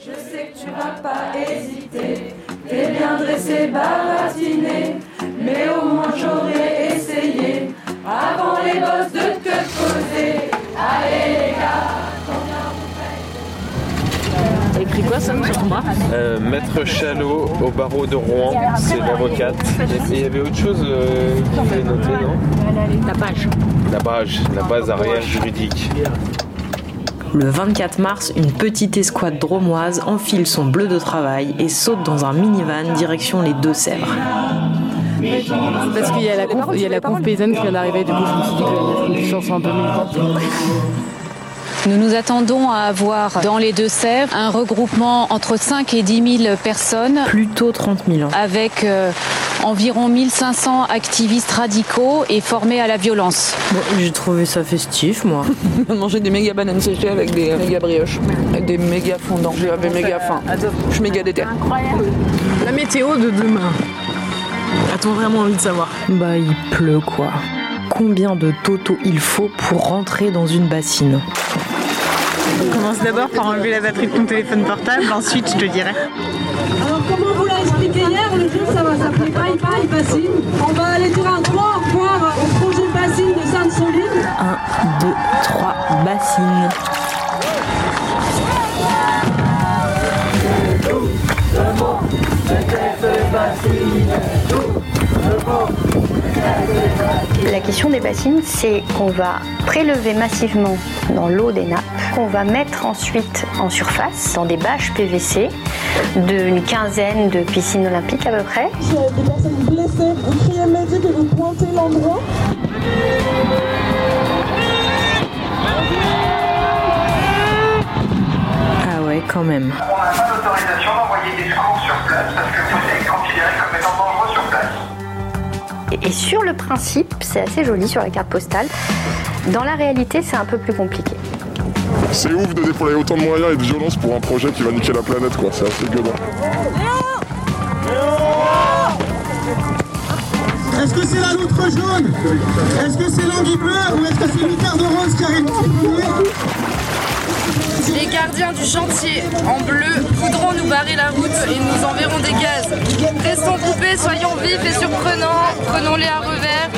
Je sais que tu vas pas hésiter, t'es bien dressé, baratiné, mais au moins j'aurais essayé, avant les bosses de te poser. Allez les gars, écrit quoi ça sur ton bras Euh, Maître Chalot au barreau de Rouen, c'est l'avocate. Et il y avait autre chose euh, qu'il fallait noter, non? La page. La base, la base arrière juridique. Le 24 mars, une petite escouade dromoise enfile son bleu de travail et saute dans un minivan direction les Deux-Sèvres. Parce qu'il y a la conf, paysanne qui vient d'arriver, du coup je me suis dit un peu militante. Nous nous attendons à avoir dans les Deux-Sèvres un regroupement entre 5 et 10 000 personnes Plutôt 30 000 ans. avec euh, environ 1500 activistes radicaux et formés à la violence. Bon, J'ai trouvé ça festif, moi. On mangeait des méga bananes séchées avec des méga brioches, avec des méga fondants. J'avais méga faim. Je suis méga déter. La météo de demain. A-t-on vraiment envie de savoir? Bah, il pleut, quoi. Combien de totaux il faut pour rentrer dans une bassine? Commence d'abord par enlever la batterie de ton téléphone portable, ensuite je te dirai. Alors, comme on vous l'a expliqué hier, le jeu, ça va s'appeler Bye Bye Bassine. On va aller dire un trois au revoir au projet Bassine de Sainte-Soline. 1, 2, 3, bassine. La question des bassines, c'est qu'on va prélever massivement dans l'eau des nappes, qu'on va mettre ensuite en surface dans des bâches PVC d'une quinzaine de piscines olympiques à peu près. A des personnes blessées, vous criez médic et vous pointez l'endroit. Ah ouais, quand même. On n'a pas d'autorisation d'envoyer des secours sur place parce que vous êtes considéré comme étant dangereux. Et- sur le principe, c'est assez joli sur la carte postale. Dans la réalité, c'est un peu plus compliqué. C'est ouf de déployer autant de moyens et de violence pour un projet qui va niquer la planète, quoi. C'est assez gueudin. Est-ce que c'est la loutre jaune? Est-ce que c'est l'anguille bleue ou est-ce que c'est l'hyper de rose qui arrive Les gardiens du chantier en bleu voudront nous barrer la route et nous enverront des gaz. Restons groupés, soyons vifs et surprenants, prenons-les à revers,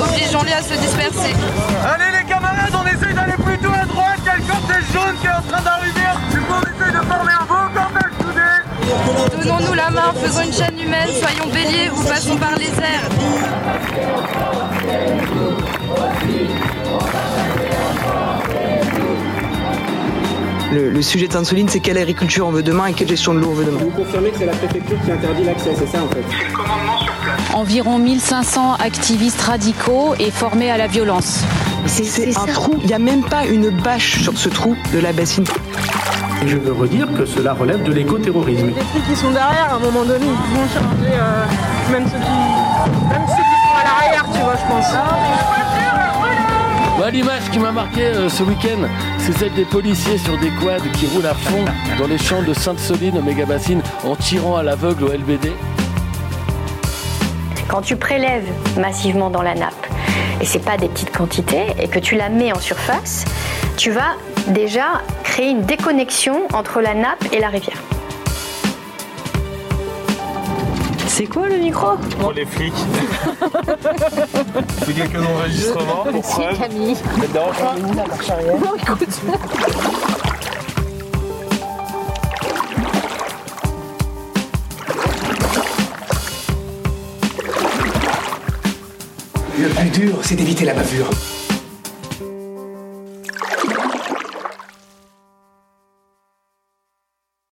obligeons-les à se disperser. Allez les camarades, on essaye d'aller plutôt à droite, il y a le cortège jaune qui est en train d'arriver. Du coup on essaye de former un beau cortège soudé. Donnons-nous la main, faisons une chaîne humaine, soyons béliers ou passons par les airs. Le, le sujet de Sainte-Soline, c'est quelle agriculture on veut demain et quelle gestion de l'eau on veut demain. Vous confirmez que c'est la préfecture qui interdit l'accès, c'est ça en fait C'est le commandement sur place. Environ 1500 activistes radicaux et formés à la violence. C'est un trou, il n'y a même pas une bâche sur ce trou de la bassine. Et je veux redire que cela relève de l'écoterrorisme. Les flics qui sont derrière, à un moment donné, ils vont charger euh, même, ceux qui, même ceux qui sont à l'arrière, tu vois, je pense. L'image qui m'a marqué euh, ce week-end, c'est celle des policiers sur des quads qui roulent à fond dans les champs de Sainte-Soline au méga-bassine en tirant à l'aveugle au LBD. Quand tu prélèves massivement dans la nappe, et c'est pas des petites quantités, et que tu la mets en surface, tu vas déjà créer une déconnexion entre la nappe et la rivière. C'est quoi le micro? Pour les flics. C'est quelques enregistrements pour preuve. Camille. Ça te dérange pas Le plus dur, c'est d'éviter la bavure.